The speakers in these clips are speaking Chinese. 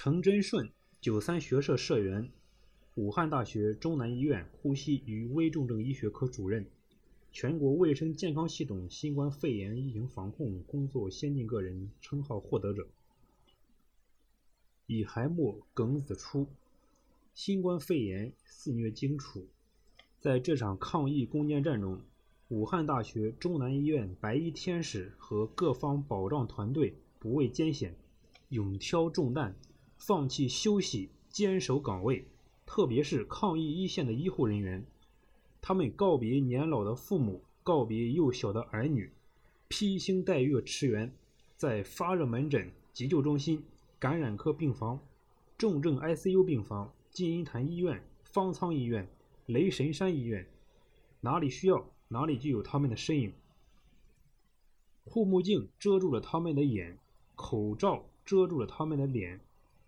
程真顺，九三学社社员，武汉大学中南医院呼吸与危重症医学科主任，全国卫生健康系统新冠肺炎疫情防控工作先进个人称号获得者。乙亥末庚子初，新冠肺炎肆虐荆楚，在这场抗疫攻坚战中，武汉大学中南医院白衣天使和各方保障团队不畏艰险，勇挑重担。放弃休息，坚守岗位，特别是抗疫一线的医护人员，他们告别年老的父母，告别幼小的儿女，披星戴月驰援，在发热门诊、急救中心、感染科病房、重症 ICU 病房、金银潭医院、方舱医院、雷神山医院，哪里需要，哪里就有他们的身影。护目镜遮住了他们的眼，口罩遮住了他们的脸。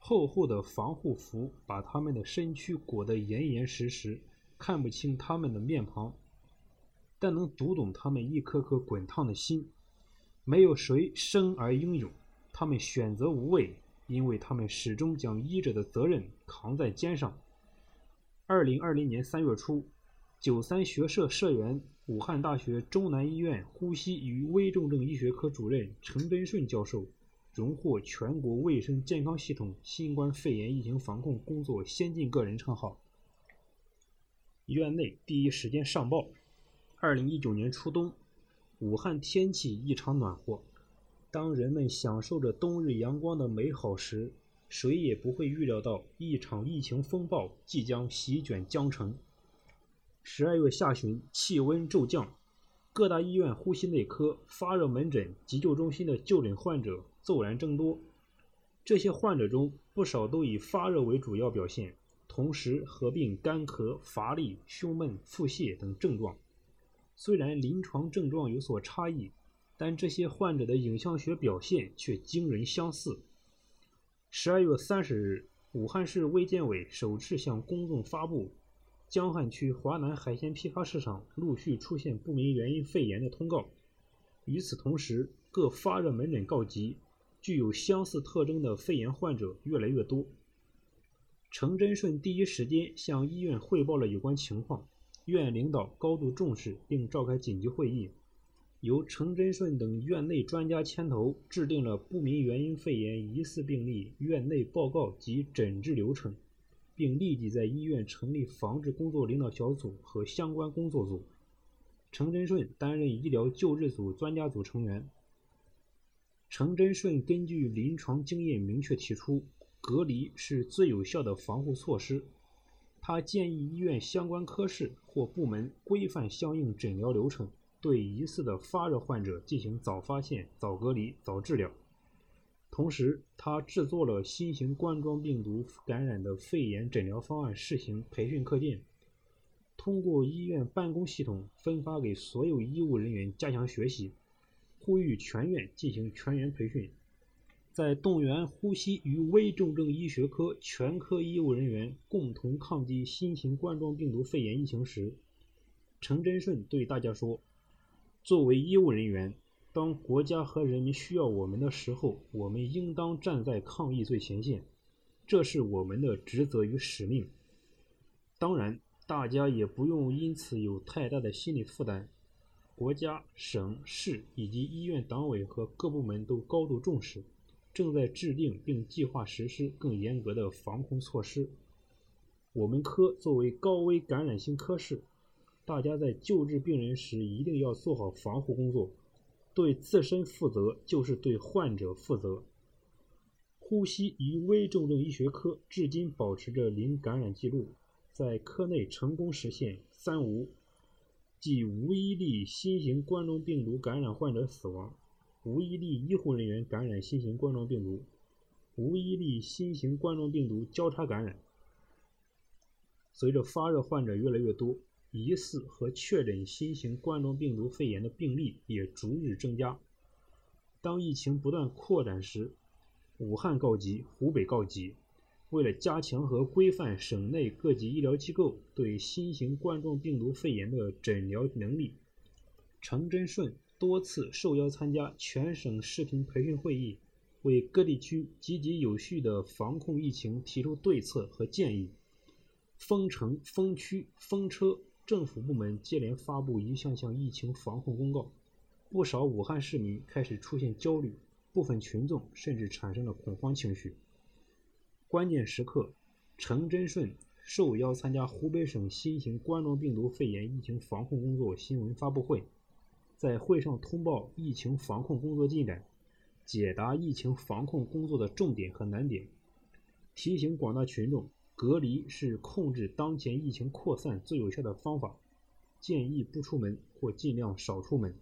厚厚的防护服把他们的身躯裹得严严实实，看不清他们的面庞，但能读懂他们一颗颗滚烫的心。没有谁生而英勇，他们选择无畏，因为他们始终将医者的责任扛在肩上。二零二零年三月初，九三学社社员、武汉大学中南医院呼吸与危重症医学科主任陈根顺教授。荣获全国卫生健康系统新冠肺炎疫情防控工作先进个人称号。院内第一时间上报：二零一九年初冬，武汉天气异常暖和。当人们享受着冬日阳光的美好时，谁也不会预料到一场疫情风暴即将席卷江城。十二月下旬，气温骤降。各大医院呼吸内科、发热门诊、急救中心的就诊患者骤然增多。这些患者中，不少都以发热为主要表现，同时合并干咳、乏力、胸闷、腹泻等症状。虽然临床症状有所差异，但这些患者的影像学表现却惊人相似。十二月三十日，武汉市卫健委首次向公众发布。江汉区华南海鲜批发市场陆续出现不明原因肺炎的通告。与此同时，各发热门诊告急，具有相似特征的肺炎患者越来越多。程真顺第一时间向医院汇报了有关情况，院领导高度重视，并召开紧急会议，由程真顺等院内专家牵头，制定了不明原因肺炎疑似病例院内报告及诊治流程。并立即在医院成立防治工作领导小组和相关工作组。程真顺担任医疗救治组专家组成员。程真顺根据临床经验明确提出，隔离是最有效的防护措施。他建议医院相关科室或部门规范相应诊疗流程，对疑似的发热患者进行早发现、早隔离、早治疗。同时，他制作了新型冠状病毒感染的肺炎诊疗方案试行培训课件，通过医院办公系统分发给所有医务人员加强学习，呼吁全院进行全员培训。在动员呼吸与危重症医学科全科医务人员共同抗击新型冠状病毒肺炎疫情时，程真顺对大家说：“作为医务人员。”当国家和人民需要我们的时候，我们应当站在抗疫最前线，这是我们的职责与使命。当然，大家也不用因此有太大的心理负担。国家、省市以及医院党委和各部门都高度重视，正在制定并计划实施更严格的防控措施。我们科作为高危感染性科室，大家在救治病人时一定要做好防护工作。对自身负责，就是对患者负责。呼吸与危重症医学科至今保持着零感染记录，在科内成功实现“三无”，即无一例新型冠状病毒感染患者死亡，无一例医护人员感染新型冠状病毒，无一例新型冠状病毒交叉感染。随着发热患者越来越多。疑似和确诊新型冠状病毒肺炎的病例也逐日增加。当疫情不断扩展时，武汉告急，湖北告急。为了加强和规范省内各级医疗机构对新型冠状病毒肺炎的诊疗能力，程真顺多次受邀参加全省视频培训会议，为各地区积极有序的防控疫情提出对策和建议。封城、封区、封车，政府部门接连发布一项项疫情防控公告，不少武汉市民开始出现焦虑，部分群众甚至产生了恐慌情绪。关键时刻，程真顺受邀参加湖北省新型冠状病毒肺炎疫情防控工作新闻发布会，在会上通报疫情防控工作进展，解答疫情防控工作的重点和难点，提醒广大群众。隔离是控制当前疫情扩散最有效的方法，建议不出门或尽量少出门，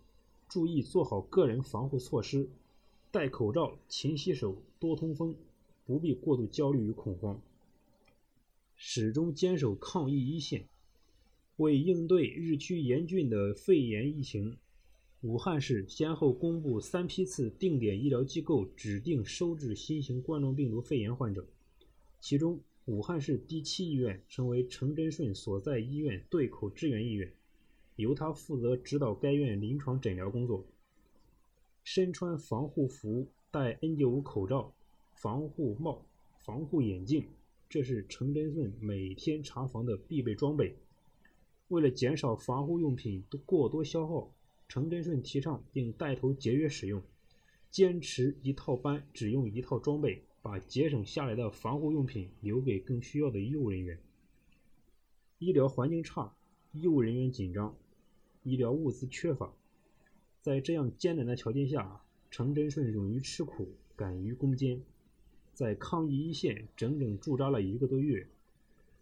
注意做好个人防护措施，戴口罩、勤洗手、多通风，不必过度焦虑与恐慌。始终坚守抗疫一线，为应对日趋严峻的肺炎疫情，武汉市先后公布三批次定点医疗机构指定收治新型冠状病毒肺炎患者，其中。武汉市第七医院成为程真顺所在医院对口支援医院，由他负责指导该院临床诊疗工作。身穿防护服、戴 N95 口罩、防护帽、防护眼镜，这是程真顺每天查房的必备装备。为了减少防护用品过多消耗，程真顺提倡并带头节约使用，坚持一套班只用一套装备。把节省下来的防护用品留给更需要的医务人员。医疗环境差，医务人员紧张，医疗物资缺乏，在这样艰难的条件下，程真顺勇于吃苦，敢于攻坚，在抗疫一线整整驻扎了一个多月。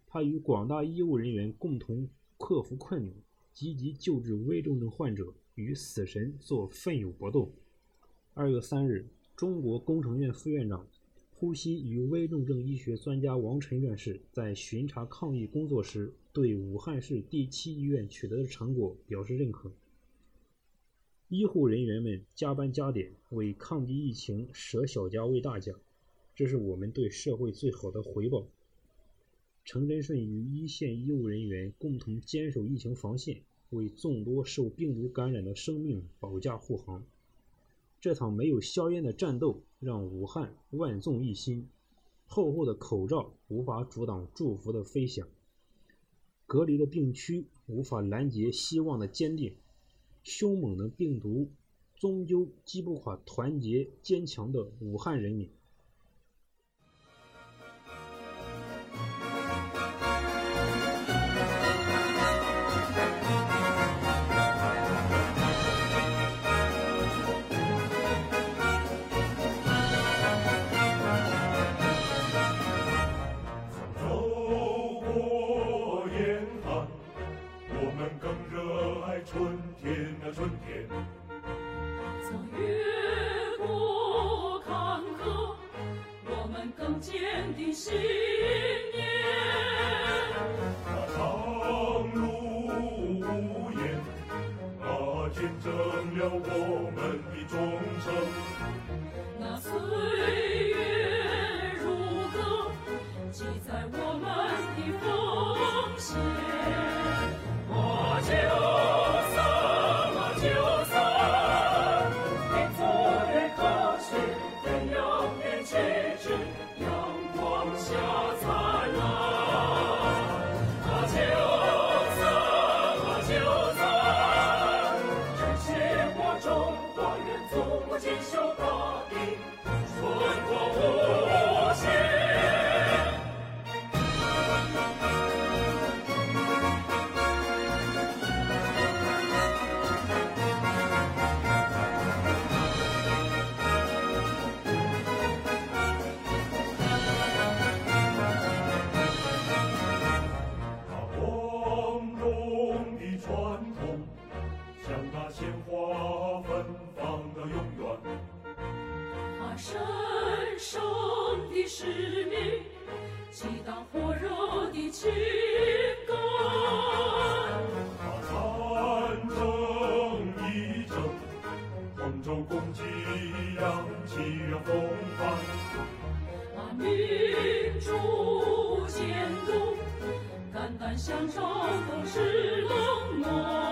他与广大医务人员共同克服困难，积极救治危重症患者，与死神做奋勇搏斗。二月三日，中国工程院副院长。呼吸与危重症医学专家王晨院士在巡查抗疫工作时，对武汉市第七医院取得的成果表示认可。医护人员们加班加点，为抗击疫情舍小家为大家，这是我们对社会最好的回报。程真顺与一线医务人员共同坚守疫情防线，为众多受病毒感染的生命保驾护航。这场没有硝烟的战斗，让武汉万众一心。厚厚的口罩无法阻挡祝福的飞翔，隔离的病区无法拦截希望的坚定。凶猛的病毒终究击不垮团结坚强的武汉人民。坚定信念那长路无言那见证了我使命，激荡火热的情感。把战争一争，同舟共济扬起了风帆。把民主监督，肝胆相照同是冷暖。